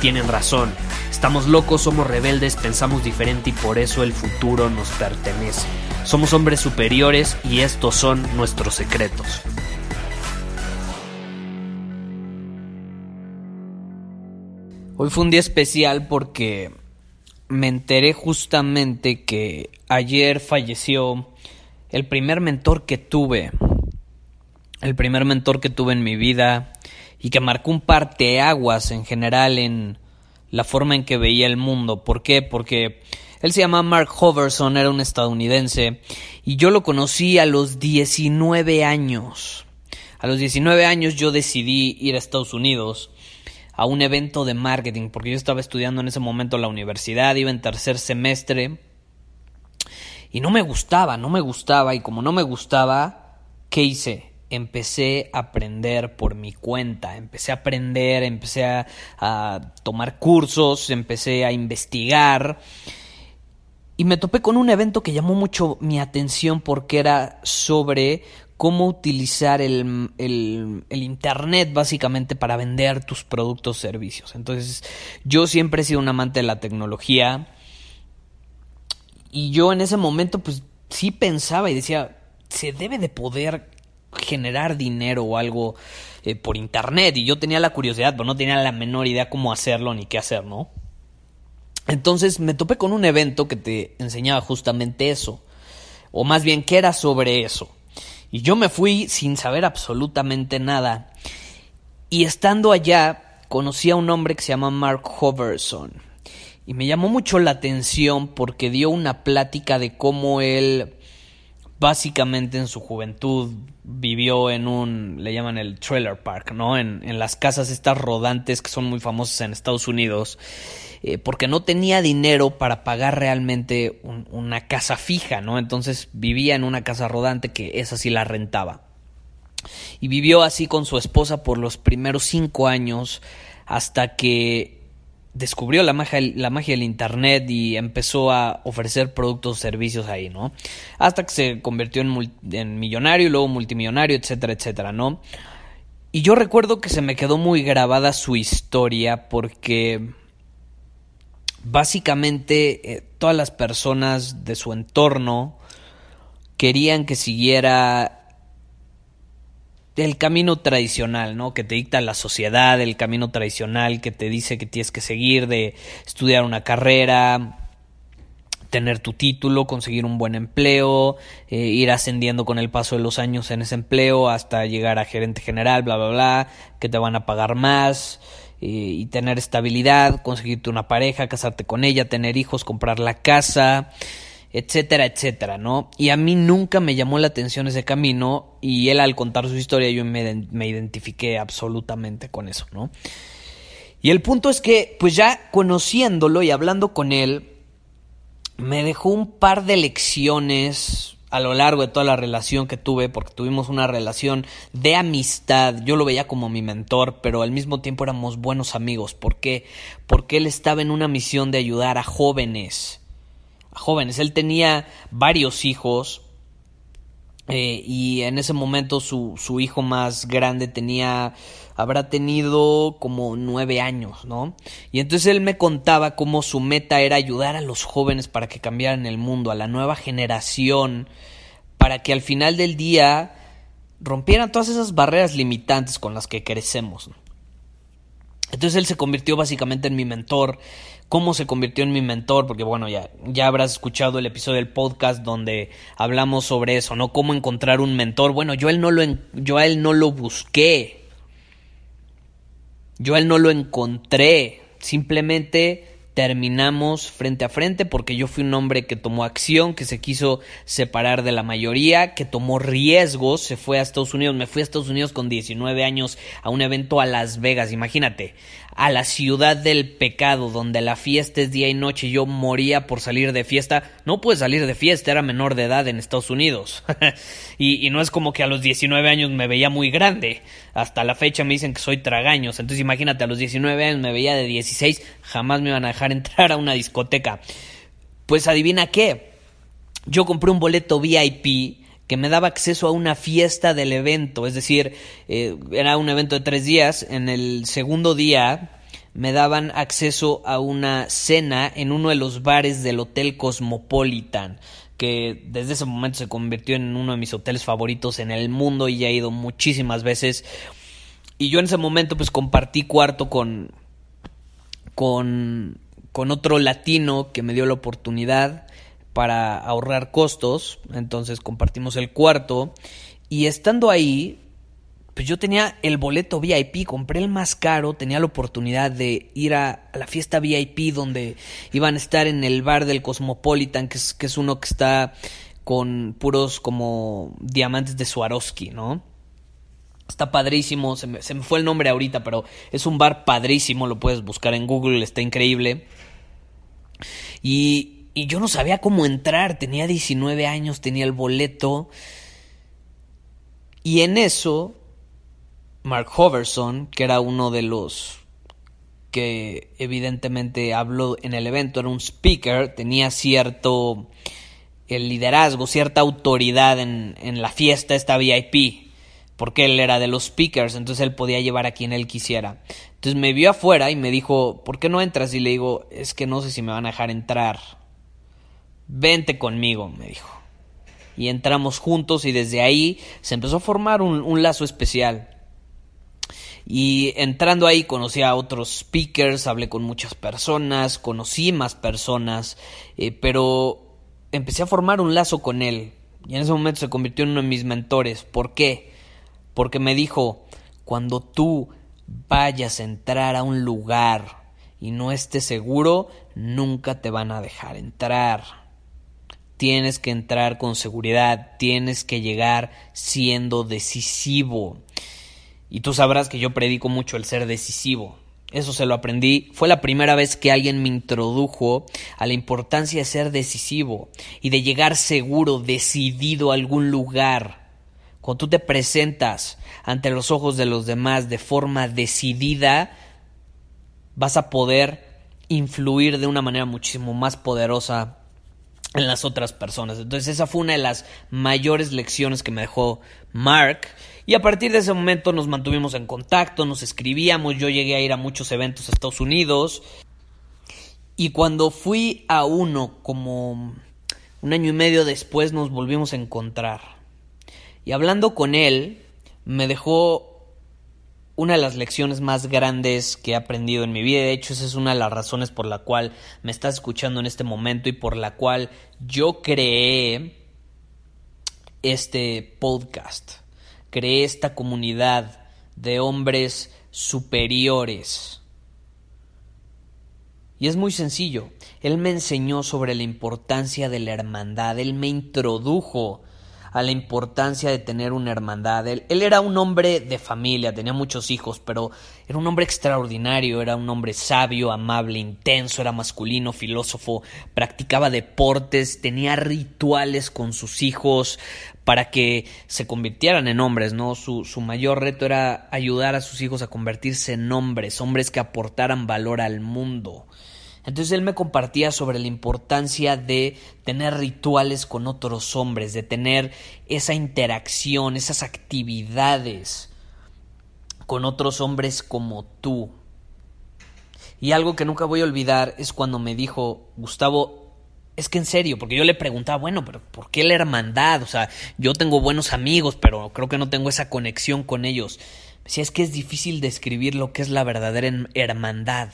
tienen razón. Estamos locos, somos rebeldes, pensamos diferente y por eso el futuro nos pertenece. Somos hombres superiores y estos son nuestros secretos. Hoy fue un día especial porque me enteré justamente que ayer falleció el primer mentor que tuve. El primer mentor que tuve en mi vida y que marcó un parteaguas en general en la forma en que veía el mundo. ¿Por qué? Porque él se llama Mark Hoverson, era un estadounidense y yo lo conocí a los 19 años. A los 19 años yo decidí ir a Estados Unidos a un evento de marketing, porque yo estaba estudiando en ese momento en la universidad, iba en tercer semestre, y no me gustaba, no me gustaba, y como no me gustaba, ¿qué hice? Empecé a aprender por mi cuenta, empecé a aprender, empecé a, a tomar cursos, empecé a investigar, y me topé con un evento que llamó mucho mi atención porque era sobre cómo utilizar el, el, Internet básicamente para vender tus productos o servicios. Entonces, yo siempre he sido un amante de la tecnología y yo en ese momento pues sí pensaba y decía, se debe de poder generar dinero o algo eh, por Internet y yo tenía la curiosidad, pero no tenía la menor idea cómo hacerlo ni qué hacer, ¿no? Entonces me topé con un evento que te enseñaba justamente eso, o más bien que era sobre eso. Y yo me fui sin saber absolutamente nada. Y estando allá, conocí a un hombre que se llama Mark Hoverson. Y me llamó mucho la atención porque dio una plática de cómo él básicamente en su juventud vivió en un, le llaman el trailer park, ¿no? En, en las casas estas rodantes que son muy famosas en Estados Unidos, eh, porque no tenía dinero para pagar realmente una casa fija, ¿no? Entonces vivía en una casa rodante que esa sí la rentaba. Y vivió así con su esposa por los primeros cinco años hasta que descubrió la magia, la magia del Internet y empezó a ofrecer productos, servicios ahí, ¿no? Hasta que se convirtió en, en millonario y luego multimillonario, etcétera, etcétera, ¿no? Y yo recuerdo que se me quedó muy grabada su historia porque básicamente eh, todas las personas de su entorno querían que siguiera el camino tradicional, ¿no? Que te dicta la sociedad, el camino tradicional que te dice que tienes que seguir de estudiar una carrera, tener tu título, conseguir un buen empleo, eh, ir ascendiendo con el paso de los años en ese empleo hasta llegar a gerente general, bla, bla, bla, que te van a pagar más eh, y tener estabilidad, conseguirte una pareja, casarte con ella, tener hijos, comprar la casa, etcétera, etcétera, ¿no? Y a mí nunca me llamó la atención ese camino y él al contar su historia yo me, me identifiqué absolutamente con eso, ¿no? Y el punto es que, pues ya conociéndolo y hablando con él, me dejó un par de lecciones a lo largo de toda la relación que tuve, porque tuvimos una relación de amistad, yo lo veía como mi mentor, pero al mismo tiempo éramos buenos amigos. ¿Por qué? Porque él estaba en una misión de ayudar a jóvenes jóvenes. Él tenía varios hijos eh, y en ese momento su, su, hijo más grande tenía, habrá tenido como nueve años, ¿no? Y entonces él me contaba cómo su meta era ayudar a los jóvenes para que cambiaran el mundo, a la nueva generación, para que al final del día rompieran todas esas barreras limitantes con las que crecemos. Entonces él se convirtió básicamente en mi mentor cómo se convirtió en mi mentor, porque bueno, ya, ya habrás escuchado el episodio del podcast donde hablamos sobre eso, ¿no? Cómo encontrar un mentor. Bueno, yo, él no lo, yo a él no lo busqué. Yo a él no lo encontré. Simplemente terminamos frente a frente porque yo fui un hombre que tomó acción, que se quiso separar de la mayoría, que tomó riesgos, se fue a Estados Unidos, me fui a Estados Unidos con 19 años a un evento a Las Vegas, imagínate, a la ciudad del pecado, donde la fiesta es día y noche, yo moría por salir de fiesta, no pude salir de fiesta, era menor de edad en Estados Unidos, y, no es como que a los 19 años me veía muy grande, hasta la fecha me dicen que soy tragaños, entonces imagínate, a los 19 años me veía de 16, jamás me iban a dejar entrar a una discoteca. Pues adivina qué, yo compré un boleto VIP que me daba acceso a una fiesta del evento, es decir, eh, era un evento de tres días, en el segundo día me daban acceso a una cena en uno de los bares del Hotel Cosmopolitan, que desde ese momento se convirtió en uno de mis hoteles favoritos en el mundo y ya he ido muchísimas veces. Y yo en ese momento pues compartí cuarto con con con otro latino que me dio la oportunidad para ahorrar costos, entonces compartimos el cuarto y estando ahí pues yo tenía el boleto VIP, compré el más caro, tenía la oportunidad de ir a, la fiesta VIP donde iban a estar en el bar del Cosmopolitan, que es, que es uno que está con puros como diamantes de Swarovski, ¿no? Está padrísimo, se me, se me fue el nombre ahorita, pero es un bar padrísimo, lo puedes buscar en Google, está increíble. Y, y yo no sabía cómo entrar, tenía 19 años, tenía el boleto. Y en eso Mark Hoverson, que era uno de los que evidentemente habló en el evento, era un speaker, tenía cierto el liderazgo, cierta autoridad en, en la fiesta esta VIP, porque él era de los speakers, entonces él podía llevar a quien él quisiera. Entonces me vio afuera y me dijo, ¿por qué no entras? Y le digo, es que no sé si me van a dejar entrar. Vente conmigo, me dijo. Y entramos juntos y desde ahí se empezó a formar un, un lazo especial. Y entrando ahí conocí a otros speakers, hablé con muchas personas, conocí más personas, eh, pero empecé a formar un lazo con él. Y en ese momento se convirtió en uno de mis mentores. ¿Por qué? Porque me dijo, cuando tú vayas a entrar a un lugar y no estés seguro, nunca te van a dejar entrar. Tienes que entrar con seguridad, tienes que llegar siendo decisivo. Y tú sabrás que yo predico mucho el ser decisivo. Eso se lo aprendí. Fue la primera vez que alguien me introdujo a la importancia de ser decisivo y de llegar seguro, decidido a algún lugar. Cuando tú te presentas ante los ojos de los demás de forma decidida, vas a poder influir de una manera muchísimo más poderosa en las otras personas. Entonces esa fue una de las mayores lecciones que me dejó Mark y a partir de ese momento nos mantuvimos en contacto, nos escribíamos, yo llegué a ir a muchos eventos a Estados Unidos. Y cuando fui a uno, como un año y medio después, nos volvimos a encontrar. Y hablando con él, me dejó una de las lecciones más grandes que he aprendido en mi vida. De hecho, esa es una de las razones por la cual me estás escuchando en este momento y por la cual yo creé este podcast creé esta comunidad de hombres superiores. Y es muy sencillo. Él me enseñó sobre la importancia de la hermandad. Él me introdujo a la importancia de tener una hermandad. Él, era un hombre de familia, tenía muchos hijos, pero era un hombre extraordinario, era un hombre sabio, amable, intenso, era masculino, filósofo, practicaba deportes, tenía rituales con sus hijos para que se convirtieran en hombres, ¿no? Su, su mayor reto era ayudar a sus hijos a convertirse en hombres, hombres que aportaran valor al mundo. Entonces él me compartía sobre la importancia de tener rituales con otros hombres, de tener esa interacción, esas actividades con otros hombres como tú. Y algo que nunca voy a olvidar es cuando me dijo, Gustavo, es que en serio, porque yo le preguntaba, bueno, pero ¿por qué la hermandad? O sea, yo tengo buenos amigos, pero creo que no tengo esa conexión con ellos. Me decía, es que es difícil describir lo que es la verdadera hermandad.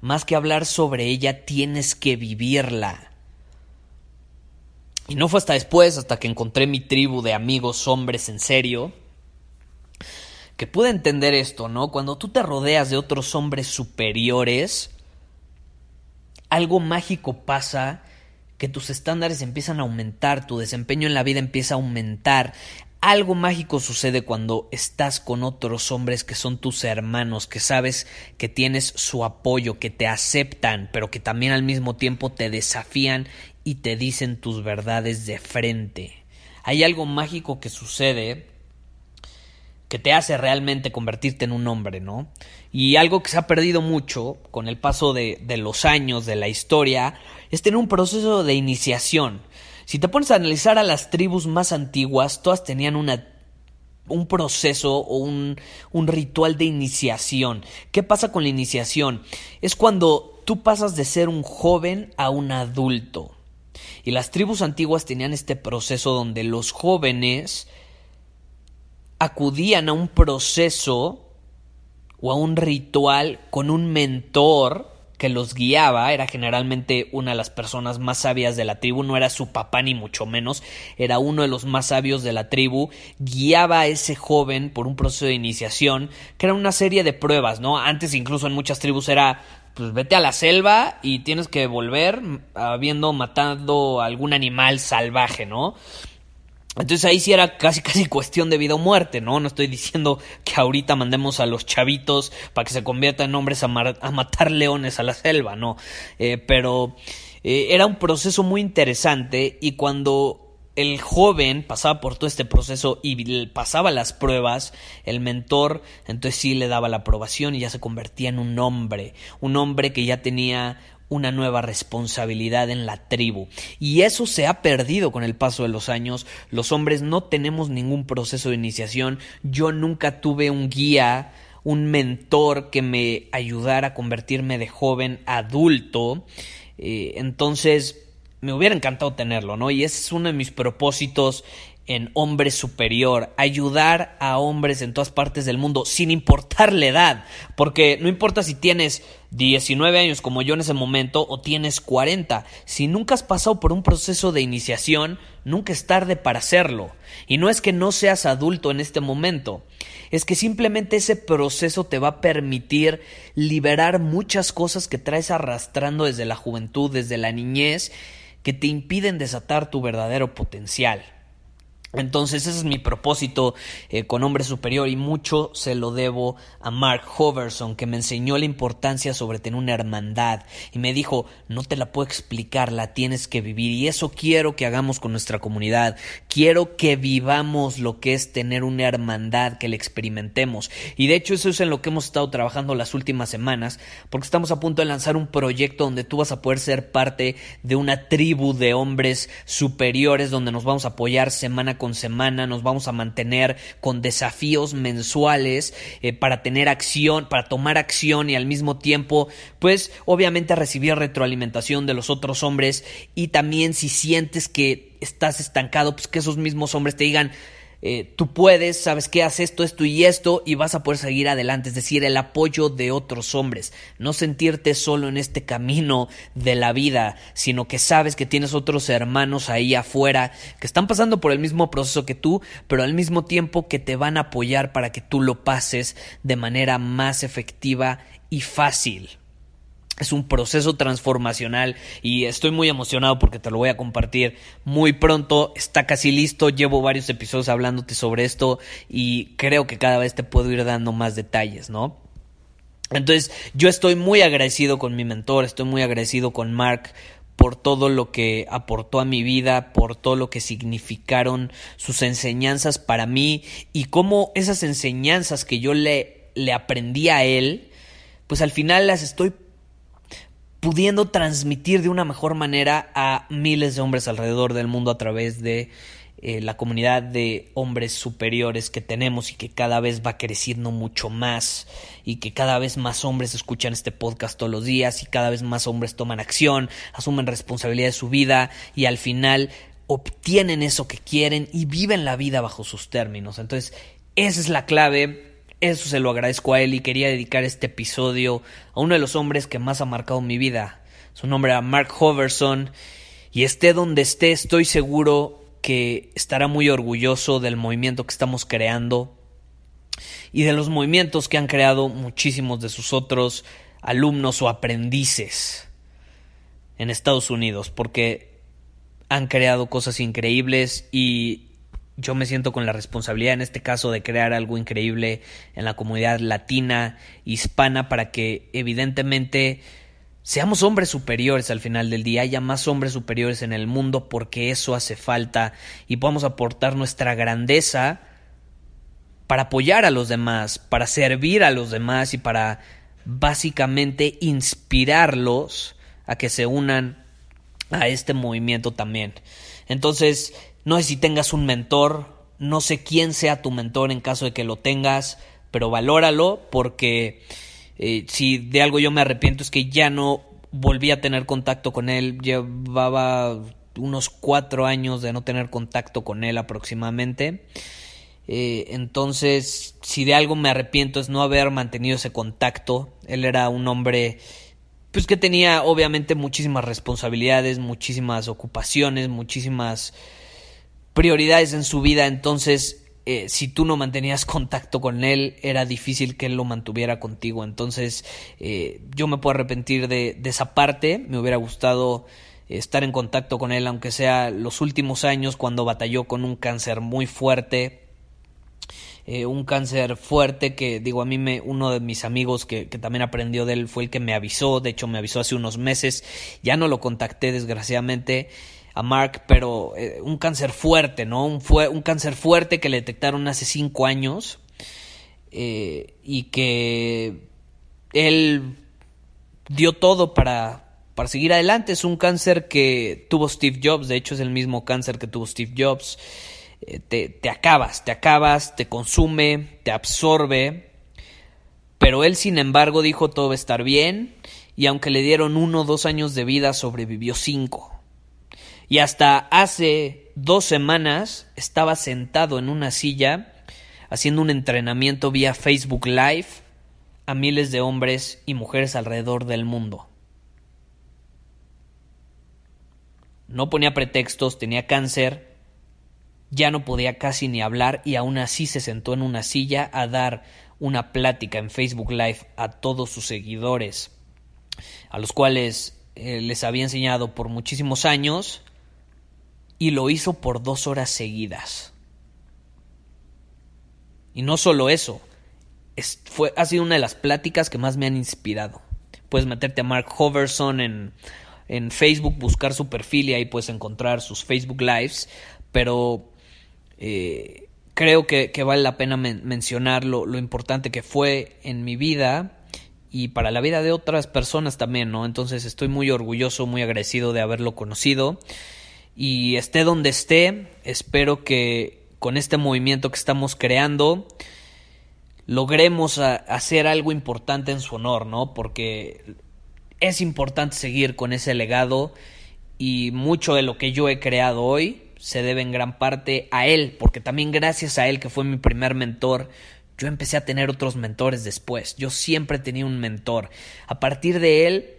Más que hablar sobre ella, tienes que vivirla. Y no fue hasta después, hasta que encontré mi tribu de amigos hombres en serio, que pude entender esto, ¿no? Cuando tú te rodeas de otros hombres superiores, algo mágico pasa que tus estándares empiezan a aumentar, tu desempeño en la vida empieza a aumentar. Algo mágico sucede cuando estás con otros hombres que son tus hermanos, que sabes que tienes su apoyo, que te aceptan, pero que también al mismo tiempo te desafían y te dicen tus verdades de frente. Hay algo mágico que sucede que te hace realmente convertirte en un hombre, ¿no? Y algo que se ha perdido mucho con el paso de, los años, de la historia, es tener un proceso de iniciación si te pones a analizar a las tribus más antiguas, todas tenían una un proceso o un, un, ritual de iniciación. ¿Qué pasa con la iniciación? Es cuando tú pasas de ser un joven a un adulto. Y las tribus antiguas tenían este proceso donde los jóvenes acudían a un proceso o a un ritual con un mentor que los guiaba era generalmente una de las personas más sabias de la tribu, no era su papá ni mucho menos, era uno de los más sabios de la tribu, guiaba a ese joven por un proceso de iniciación, que era una serie de pruebas, ¿no? Antes incluso en muchas tribus era pues vete a la selva y tienes que volver habiendo matado algún animal salvaje, ¿no? Entonces ahí sí era casi casi cuestión de vida o muerte, ¿no? No estoy diciendo que ahorita mandemos a los chavitos para que se conviertan en hombres a, matar leones a la selva, no. Eh, pero eh, era un proceso muy interesante y cuando el joven pasaba por todo este proceso y pasaba las pruebas, el mentor entonces sí le daba la aprobación y ya se convertía en un hombre, un hombre que ya tenía una nueva responsabilidad en la tribu. Y eso se ha perdido con el paso de los años. Los hombres no tenemos ningún proceso de iniciación. Yo nunca tuve un guía, un mentor que me ayudara a convertirme de joven adulto. Eh, entonces, me hubiera encantado tenerlo, ¿no? Y ese es uno de mis propósitos en Hombre Superior, ayudar a hombres en todas partes del mundo, sin importar la edad, porque no importa si tienes 19 años como yo en ese momento o tienes 40, si nunca has pasado por un proceso de iniciación, nunca es tarde para hacerlo. Y no es que no seas adulto en este momento, es que simplemente ese proceso te va a permitir liberar muchas cosas que traes arrastrando desde la juventud, desde la niñez, que te impiden desatar tu verdadero potencial. Entonces ese es mi propósito eh, con Hombre Superior y mucho se lo debo a Mark Hoverson que me enseñó la importancia sobre tener una hermandad y me dijo no te la puedo explicar, la tienes que vivir y eso quiero que hagamos con nuestra comunidad, quiero que vivamos lo que es tener una hermandad, que la experimentemos y de hecho eso es en lo que hemos estado trabajando las últimas semanas porque estamos a punto de lanzar un proyecto donde tú vas a poder ser parte de una tribu de hombres superiores donde nos vamos a apoyar semana con semana, nos vamos a mantener con desafíos mensuales eh, para tener acción, para tomar acción y al mismo tiempo, pues obviamente recibir retroalimentación de los otros hombres. Y también si sientes que estás estancado, pues que esos mismos hombres te digan, eh, tú puedes, sabes que haces esto, esto y esto y vas a poder seguir adelante, es decir, el apoyo de otros hombres, no sentirte solo en este camino de la vida, sino que sabes que tienes otros hermanos ahí afuera que están pasando por el mismo proceso que tú, pero al mismo tiempo que te van a apoyar para que tú lo pases de manera más efectiva y fácil. Es un proceso transformacional y estoy muy emocionado porque te lo voy a compartir muy pronto. Está casi listo, llevo varios episodios hablándote sobre esto y creo que cada vez te puedo ir dando más detalles, ¿no? Entonces yo estoy muy agradecido con mi mentor, estoy muy agradecido con Mark por todo lo que aportó a mi vida, por todo lo que significaron sus enseñanzas para mí y cómo esas enseñanzas que yo le, le aprendí a él, pues al final las estoy pudiendo transmitir de una mejor manera a miles de hombres alrededor del mundo a través de eh, la comunidad de hombres superiores que tenemos y que cada vez va creciendo mucho más y que cada vez más hombres escuchan este podcast todos los días y cada vez más hombres toman acción, asumen responsabilidad de su vida y al final obtienen eso que quieren y viven la vida bajo sus términos. Entonces, esa es la clave eso se lo agradezco a él y quería dedicar este episodio a uno de los hombres que más ha marcado mi vida. Su nombre era Mark Hoverson y esté donde esté estoy seguro que estará muy orgulloso del movimiento que estamos creando y de los movimientos que han creado muchísimos de sus otros alumnos o aprendices. en Estados Unidos, porque han creado cosas increíbles y yo me siento con la responsabilidad en este caso de crear algo increíble en la comunidad latina, hispana, para que evidentemente seamos hombres superiores al final del día, haya más hombres superiores en el mundo porque eso hace falta y podamos aportar nuestra grandeza para apoyar a los demás, para servir a los demás y para básicamente inspirarlos a que se unan a este movimiento también. Entonces, no sé si tengas un mentor, no sé quién sea tu mentor en caso de que lo tengas, pero valóralo porque eh, si de algo yo me arrepiento es que ya no volví a tener contacto con él, llevaba unos cuatro años de no tener contacto con él aproximadamente. Eh, entonces, si de algo me arrepiento es no haber mantenido ese contacto. Él era un hombre pues que tenía obviamente muchísimas responsabilidades, muchísimas ocupaciones, muchísimas prioridades en su vida, entonces eh, si tú no mantenías contacto con él, era difícil que él lo mantuviera contigo. Entonces, eh, yo me puedo arrepentir de, esa parte. Me hubiera gustado estar en contacto con él, aunque sea los últimos años, cuando batalló con un cáncer muy fuerte. Eh, un cáncer fuerte que digo a mí me uno de mis amigos que, que, también aprendió de él fue el que me avisó de hecho me avisó hace unos meses ya no lo contacté desgraciadamente a Mark, pero eh, un cáncer fuerte, ¿no? Un, fue, un cáncer fuerte que le detectaron hace cinco años eh, y que él dio todo para, para seguir adelante. Es un cáncer que tuvo Steve Jobs, de hecho es el mismo cáncer que tuvo Steve Jobs. Eh, te, te acabas, te acabas, te consume, te absorbe. Pero él, sin embargo, dijo todo va a estar bien y aunque le dieron uno o dos años de vida, sobrevivió cinco. Y hasta hace dos semanas estaba sentado en una silla haciendo un entrenamiento vía Facebook Live a miles de hombres y mujeres alrededor del mundo. No ponía pretextos, tenía cáncer, ya no podía casi ni hablar y aún así se sentó en una silla a dar una plática en Facebook Live a todos sus seguidores, a los cuales eh, les había enseñado por muchísimos años y lo hizo por dos horas seguidas. Y no solo eso, es, fue, ha sido una de las pláticas que más me han inspirado. Puedes meterte a Mark Hoverson en, en Facebook, buscar su perfil y ahí puedes encontrar sus Facebook Lives, pero eh, creo que, vale la pena mencionar lo, lo importante que fue en mi vida y para la vida de otras personas también, ¿no? Entonces estoy muy orgulloso, muy agradecido de haberlo conocido y esté donde esté, espero que con este movimiento que estamos creando logremos hacer algo importante en su honor, ¿no? Porque es importante seguir con ese legado y mucho de lo que yo he creado hoy se debe en gran parte a él, porque también gracias a él que fue mi primer mentor, yo empecé a tener otros mentores después. Yo siempre tenía un mentor. A partir de él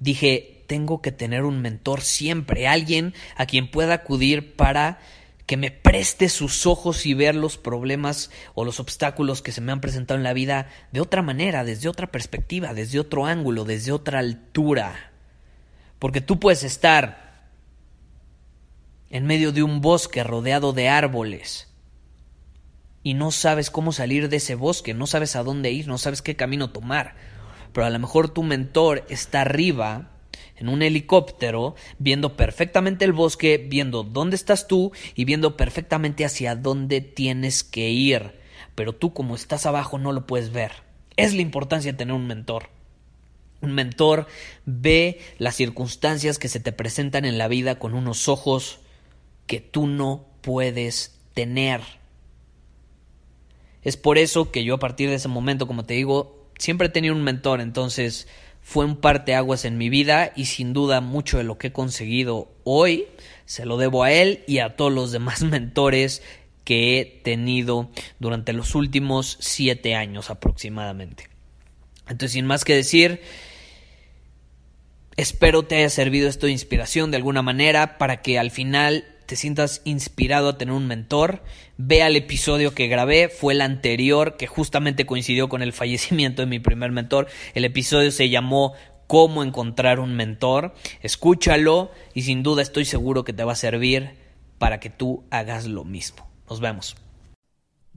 dije, tengo que tener un mentor siempre, alguien a quien pueda acudir para que me preste sus ojos y ver los problemas o los obstáculos que se me han presentado en la vida de otra manera, desde otra perspectiva, desde otro ángulo, desde otra altura. Porque tú puedes estar en medio de un bosque rodeado de árboles y no sabes cómo salir de ese bosque, no sabes a dónde ir, no sabes qué camino tomar. Pero a lo mejor tu mentor está arriba en un helicóptero, viendo perfectamente el bosque, viendo dónde estás tú y viendo perfectamente hacia dónde tienes que ir. Pero tú como estás abajo no lo puedes ver. Es la importancia de tener un mentor. Un mentor ve las circunstancias que se te presentan en la vida con unos ojos que tú no puedes tener. Es por eso que yo a partir de ese momento, como te digo, siempre he tenido un mentor, entonces fue un parteaguas en mi vida y sin duda mucho de lo que he conseguido hoy se lo debo a él y a todos los demás mentores que he tenido durante los últimos siete años aproximadamente. Entonces, sin más que decir, espero te haya servido esto de inspiración de alguna manera para que al final te sientas inspirado a tener un mentor, vea el episodio que grabé, fue el anterior que justamente coincidió con el fallecimiento de mi primer mentor. El episodio se llamó cómo encontrar un mentor. Escúchalo y sin duda estoy seguro que te va a servir para que tú hagas lo mismo. Nos vemos.